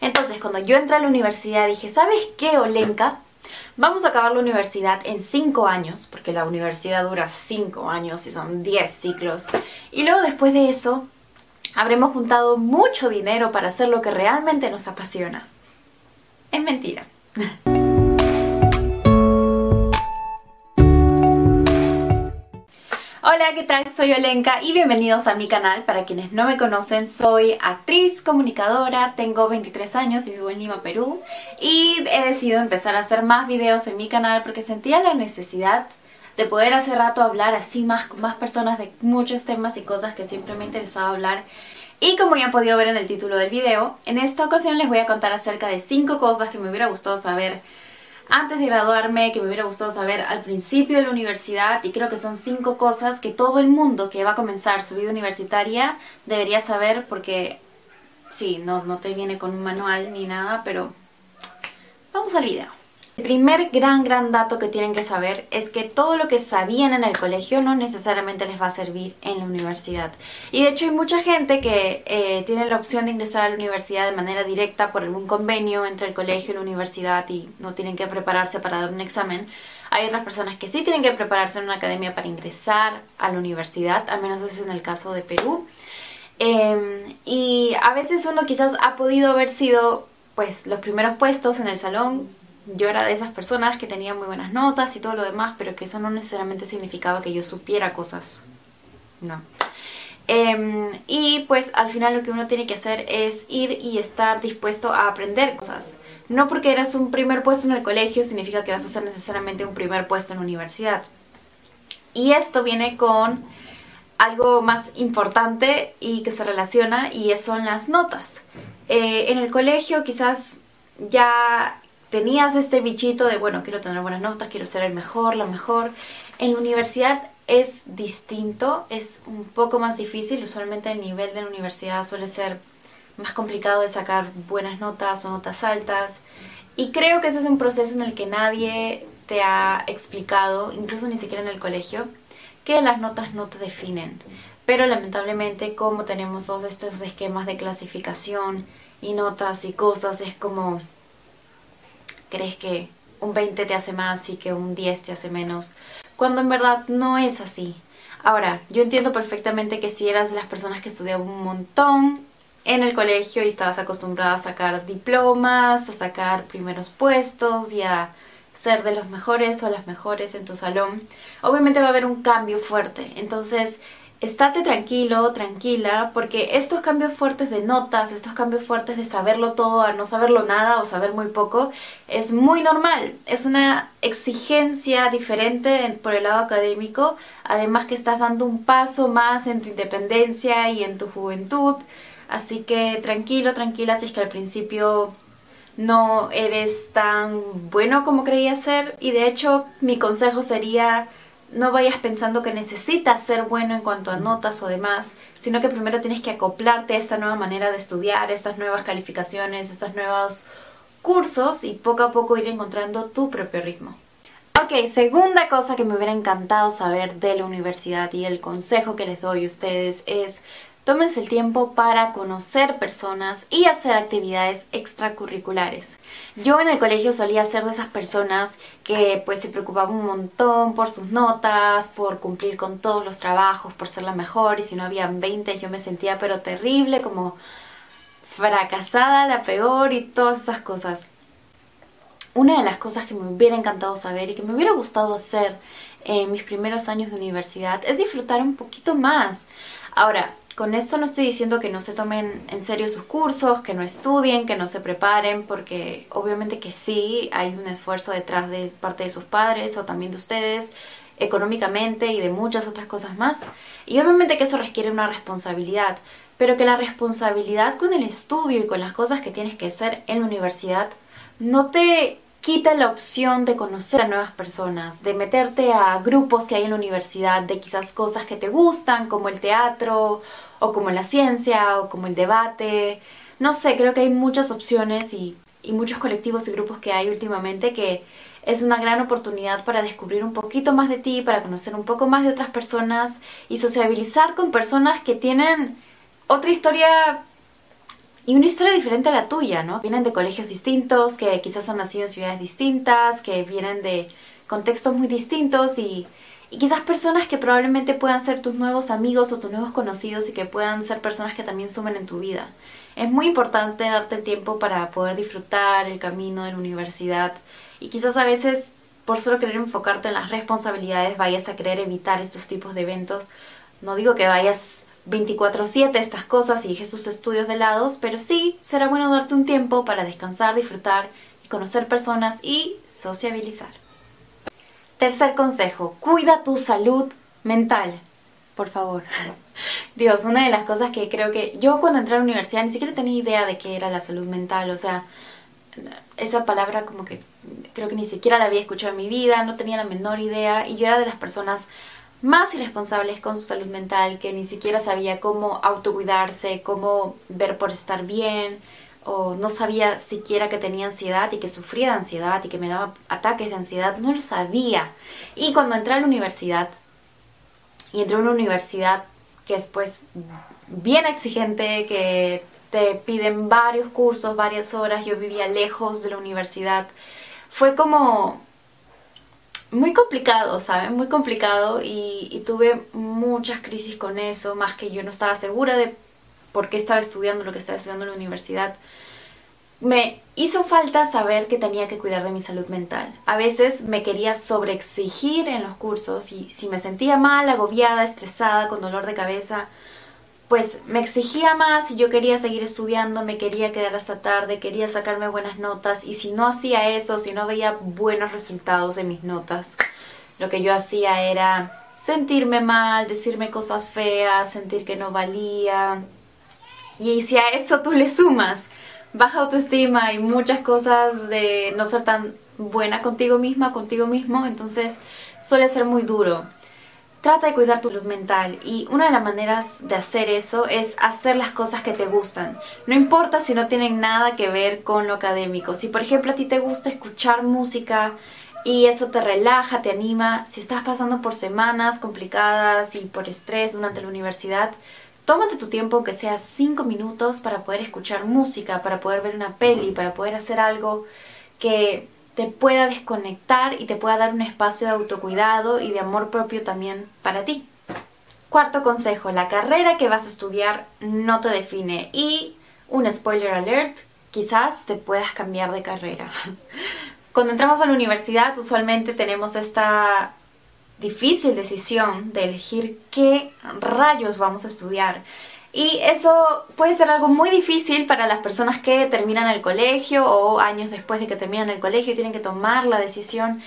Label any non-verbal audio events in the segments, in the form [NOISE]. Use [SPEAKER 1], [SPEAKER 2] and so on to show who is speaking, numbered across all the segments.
[SPEAKER 1] Entonces, cuando yo entré a la universidad dije, ¿sabes qué, Olenka? Vamos a acabar la universidad en 5 años, porque la universidad dura 5 años y son 10 ciclos. Y luego después de eso, habremos juntado mucho dinero para hacer lo que realmente nos apasiona. Es mentira. [LAUGHS] Hola, ¿qué tal? Soy Olenka y bienvenidos a mi canal. Para quienes no me conocen, soy actriz, comunicadora, tengo 23 años y vivo en Lima, Perú. Y he decidido empezar a hacer más videos en mi canal porque sentía la necesidad de poder hace rato hablar así más con más personas de muchos temas y cosas que siempre me interesaba hablar. Y como ya han podido ver en el título del video, en esta ocasión les voy a contar acerca de 5 cosas que me hubiera gustado saber antes de graduarme, que me hubiera gustado saber al principio de la universidad y creo que son cinco cosas que todo el mundo que va a comenzar su vida universitaria debería saber porque sí, no, no te viene con un manual ni nada, pero vamos al video. El primer gran, gran dato que tienen que saber es que todo lo que sabían en el colegio no necesariamente les va a servir en la universidad. Y de hecho hay mucha gente que eh, tiene la opción de ingresar a la universidad de manera directa por algún convenio entre el colegio y la universidad y no tienen que prepararse para dar un examen. Hay otras personas que sí tienen que prepararse en una academia para ingresar a la universidad, al menos es en el caso de Perú. Em, y a veces uno quizás ha podido haber sido pues los primeros puestos en el salón yo era de esas personas que tenía muy buenas notas y todo lo demás, pero que eso no necesariamente significaba que yo supiera cosas. No. Em, y pues al final lo que uno tiene que hacer es ir y estar dispuesto a aprender cosas. No porque eras un primer puesto en el colegio significa que vas a ser necesariamente un primer puesto en la universidad. Y esto viene con algo más importante y que se relaciona y son las notas. Eh, en el colegio quizás ya tenías este bichito de, bueno, quiero tener buenas notas, quiero ser el mejor, la mejor. En la universidad es distinto, es un poco más difícil, usualmente el nivel de la universidad suele ser más complicado de sacar buenas notas o notas altas. Y creo que ese es un proceso en el que nadie te ha explicado, incluso ni siquiera en el colegio, que las notas no te definen. Pero lamentablemente como tenemos todos estos esquemas de clasificación y notas y cosas, es como crees que un 20 te hace más y que un 10 te hace menos, cuando en verdad no es así. Ahora, yo entiendo perfectamente que si eras de las personas que estudiaban un montón en el colegio y estabas acostumbrada a sacar diplomas, a sacar primeros puestos y a ser de los mejores o las mejores en tu salón, obviamente va a haber un cambio fuerte. Entonces, estate tranquilo, tranquila, porque estos cambios fuertes de notas, estos cambios fuertes de saberlo todo a no saberlo nada o saber muy poco, es muy normal. Es una exigencia diferente por el lado académico, además que estás dando un paso más en tu independencia y en tu juventud. Así que tranquilo, tranquila, si es que al principio no eres tan bueno como creías ser. Y de hecho, mi consejo sería no vayas pensando que necesitas ser bueno en cuanto a notas o demás, sino que primero tienes que acoplarte a esta nueva manera de estudiar, estas nuevas calificaciones, estos nuevos cursos y poco a poco ir encontrando tu propio ritmo. Ok, segunda cosa que me hubiera encantado saber de la universidad y el consejo que les doy a ustedes es Tómense el tiempo para conocer personas y hacer actividades extracurriculares. Yo en el colegio solía ser de esas personas que pues se preocupaban un montón por sus notas, por cumplir con todos los trabajos, por ser la mejor y si no habían 20 yo me sentía pero terrible, como fracasada, la peor y todas esas cosas. Una de las cosas que me hubiera encantado saber y que me hubiera gustado hacer en mis primeros años de universidad es disfrutar un poquito más. Ahora, con esto no estoy diciendo que no se tomen en serio sus cursos, que no estudien, que no se preparen, porque obviamente que sí hay un esfuerzo detrás de parte de sus padres o también de ustedes, económicamente y de muchas otras cosas más. Y obviamente que eso requiere una responsabilidad, pero que la responsabilidad con el estudio y con las cosas que tienes que hacer en la universidad no te quita la opción de conocer a nuevas personas, de meterte a grupos que hay en la universidad, de quizás cosas que te gustan, como el teatro, o como la ciencia, o como el debate. No sé, creo que hay muchas opciones y, muchos colectivos y grupos que hay últimamente que es una gran oportunidad para descubrir un poquito más de ti, para conocer un poco más de otras personas y sociabilizar con personas que tienen otra historia y una historia diferente a la tuya, ¿no? Vienen de colegios distintos, que quizás han nacido en ciudades distintas, que vienen de contextos muy distintos y, y quizás personas que probablemente puedan ser tus nuevos amigos o tus nuevos conocidos y que puedan ser personas que también sumen en tu vida. Es muy importante darte el tiempo para poder disfrutar el camino de la universidad y quizás a veces por solo querer enfocarte en las responsabilidades vayas a querer evitar estos tipos de eventos. No digo que vayas 24/7 estas cosas y dejes tus estudios de lado, pero sí será bueno darte un tiempo para descansar, disfrutar y conocer personas y sociabilizar. Tercer consejo, cuida tu salud mental, por favor. [LAUGHS] Dios, una de las cosas que creo que yo cuando entré a la universidad ni siquiera tenía idea de qué era la salud mental, o sea, esa palabra como que creo que ni siquiera la había escuchado en mi vida, no tenía la menor idea y yo era de las personas más irresponsables con su salud mental, que ni siquiera sabía cómo autocuidarse, cómo ver por estar bien, o no sabía siquiera que tenía ansiedad y que sufría de ansiedad y que me daba ataques de ansiedad, no lo sabía. Y cuando entré a la universidad, y entré a una universidad que es pues bien exigente, que te piden varios cursos, varias horas, yo vivía lejos de la universidad, fue como muy complicado, ¿saben? Muy complicado y, tuve muchas crisis con eso, más que yo no estaba segura de por qué estaba estudiando lo que estaba estudiando en la universidad. Me hizo falta saber que tenía que cuidar de mi salud mental. A veces me quería sobreexigir en los cursos y si me sentía mal, agobiada, estresada, con dolor de cabeza, pues me exigía más y yo quería seguir estudiando, me quería quedar hasta tarde, quería sacarme buenas notas y si no hacía eso, si no veía buenos resultados en mis notas, lo que yo hacía era sentirme mal, decirme cosas feas, sentir que no valía. Y si a eso tú le sumas baja autoestima y muchas cosas de no ser tan buena contigo misma, contigo mismo, entonces suele ser muy duro. Trata de cuidar tu salud mental y una de las maneras de hacer eso es hacer las cosas que te gustan. No importa si no tienen nada que ver con lo académico. Si por ejemplo a ti te gusta escuchar música y eso te relaja, te anima, si estás pasando por semanas complicadas y por estrés durante la universidad, tómate tu tiempo aunque sea 5 minutos para poder escuchar música, para poder ver una peli, para poder hacer algo que te pueda desconectar y te pueda dar un espacio de autocuidado y de amor propio también para ti. Cuarto consejo, la carrera que vas a estudiar no te define y un spoiler alert, quizás te puedas cambiar de carrera. [LAUGHS] Cuando entramos a la universidad usualmente tenemos esta difícil decisión de elegir qué rayos vamos a estudiar. Y eso puede ser algo muy difícil para las personas que terminan el colegio o años después de que terminan el colegio y tienen que tomar la decisión,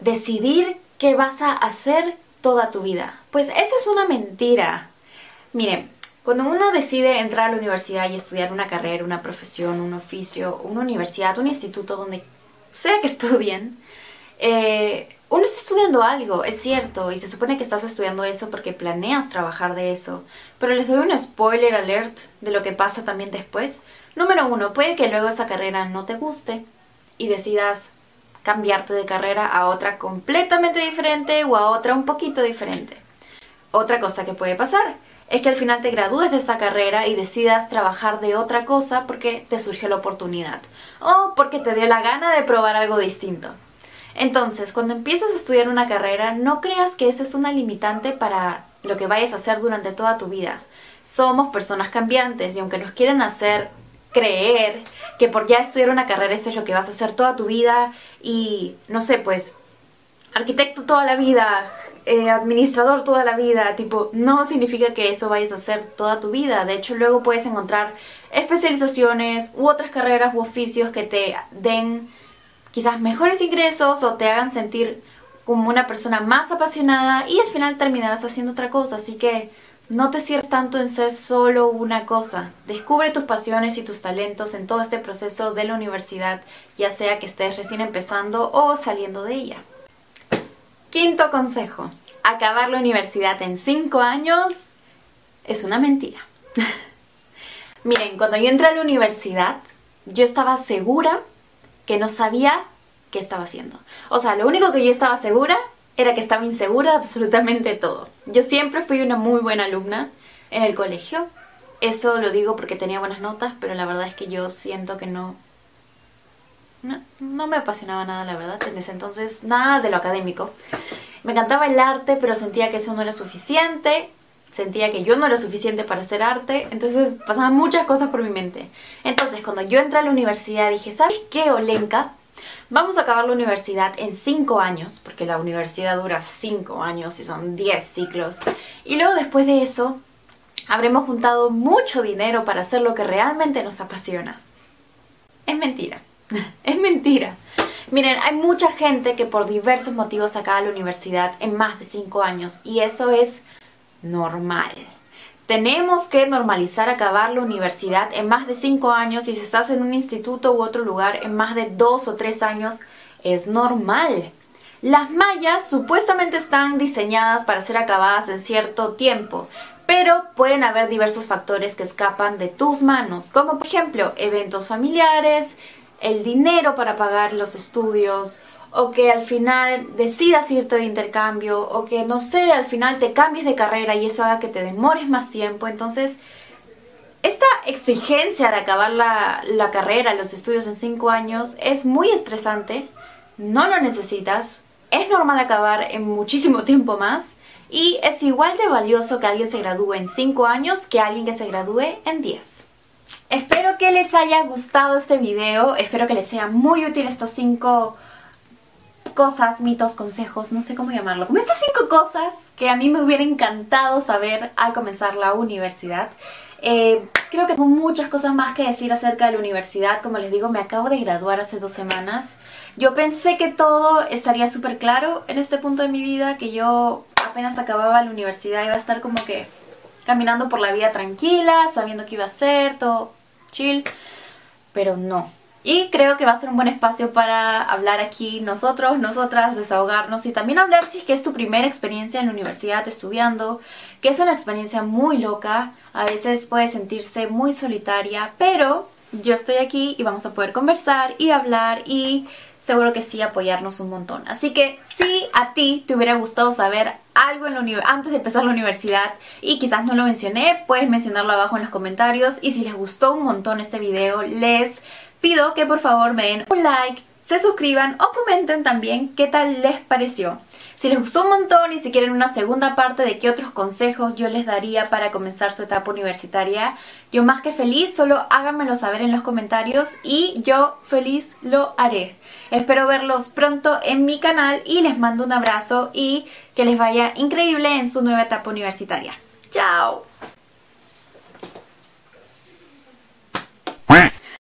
[SPEAKER 1] decidir qué vas a hacer toda tu vida. Pues eso es una mentira. Miren, cuando uno decide entrar a la universidad y estudiar una carrera, una profesión, un oficio, una universidad, un instituto, donde sea que estudien, eh, uno está estudiando algo, es cierto, y se supone que estás estudiando eso porque planeas trabajar de eso, pero les doy un spoiler alert de lo que pasa también después. Número uno, puede que luego esa carrera no te guste y decidas cambiarte de carrera a otra completamente diferente o a otra un poquito diferente. Otra cosa que puede pasar es que al final te gradúes de esa carrera y decidas trabajar de otra cosa porque te surgió la oportunidad o porque te dio la gana de probar algo distinto. Entonces, cuando empiezas a estudiar una carrera, no creas que esa es una limitante para lo que vayas a hacer durante toda tu vida. Somos personas cambiantes y aunque nos quieren hacer creer que por ya estudiar una carrera eso es lo que vas a hacer toda tu vida y no sé, pues arquitecto toda la vida, eh, administrador toda la vida, tipo, no significa que eso vayas a hacer toda tu vida. De hecho, luego puedes encontrar especializaciones u otras carreras u oficios que te den quizás mejores ingresos o te hagan sentir como una persona más apasionada y al final terminarás haciendo otra cosa. Así que no te cierres tanto en ser solo una cosa. Descubre tus pasiones y tus talentos en todo este proceso de la universidad, ya sea que estés recién empezando o saliendo de ella. Quinto consejo. Acabar la universidad en 5 años es una mentira. [LAUGHS] Miren, cuando yo entré a la universidad, yo estaba segura que no sabía qué estaba haciendo. O sea, lo único que yo estaba segura era que estaba insegura de absolutamente todo. Yo siempre fui una muy buena alumna en el colegio. eso lo digo porque tenía buenas notas, pero la verdad es que yo siento que no, no, no me apasionaba nada, la verdad, en ese entonces, nada de lo académico. Me encantaba el arte, pero sentía que eso no era suficiente, sentía que yo no era suficiente para hacer arte, entonces pasaban muchas cosas por mi mente. Entonces, cuando yo entré a la universidad, dije, ¿sabes qué, Olenka? Vamos a acabar la universidad en 5 años, porque la universidad dura 5 años y son 10 ciclos. Y luego después de eso, habremos juntado mucho dinero para hacer lo que realmente nos apasiona. Es mentira. [LAUGHS] es mentira. Miren, hay mucha gente que por diversos motivos acaba la universidad en más de 5 años y eso es normal. Tenemos que normalizar acabar la universidad en más de 5 años y si estás en un instituto u otro lugar en más de 2 o 3 años, es normal. Las mallas supuestamente están diseñadas para ser acabadas en cierto tiempo, pero pueden haber diversos factores que escapan de tus manos, como por ejemplo eventos familiares, el dinero para pagar los estudios o que al final decidas irte de intercambio o que no sé, al final te cambies de carrera y eso haga que te demores más tiempo. Entonces, esta exigencia de acabar la, la carrera, los estudios en cinco años es muy estresante, no lo necesitas, es normal acabar en muchísimo [LAUGHS] tiempo más y es igual de valioso que alguien se gradúe en cinco años que alguien que se gradúe en 10. Espero que les haya gustado este video, espero que les sea muy útil estos cinco cosas, mitos, consejos, no sé cómo llamarlo, como estas cinco cosas que a mí me hubiera encantado saber al comenzar la universidad. Eh, creo que tengo muchas cosas más que decir acerca de la universidad, como les digo, me acabo de graduar hace dos semanas. Yo pensé que todo estaría súper claro en este punto de mi vida, que yo apenas acababa la universidad iba a estar como que caminando por la vida tranquila, sabiendo qué iba a hacer, todo chill, pero no. Y creo que va a ser un buen espacio para hablar aquí nosotros, nosotras, desahogarnos y también hablar si es que es tu primera experiencia en la universidad estudiando, que es una experiencia muy loca, a veces puede sentirse muy solitaria, pero yo estoy aquí y vamos a poder conversar y hablar y seguro que sí apoyarnos un montón. Así que si a ti te hubiera gustado saber algo antes de empezar la universidad y quizás no lo mencioné, puedes mencionarlo abajo en los comentarios y si les gustó un montón este video, les pido que por favor me den un like, se suscriban o comenten también qué tal les pareció. Si les gustó un montón y si quieren una segunda parte de qué otros consejos yo les daría para comenzar su etapa universitaria, yo más que feliz, solo háganmelo saber en los comentarios y yo feliz lo haré. Espero verlos pronto en mi canal y les mando un abrazo y que les vaya increíble en su nueva etapa universitaria. ¡Chao!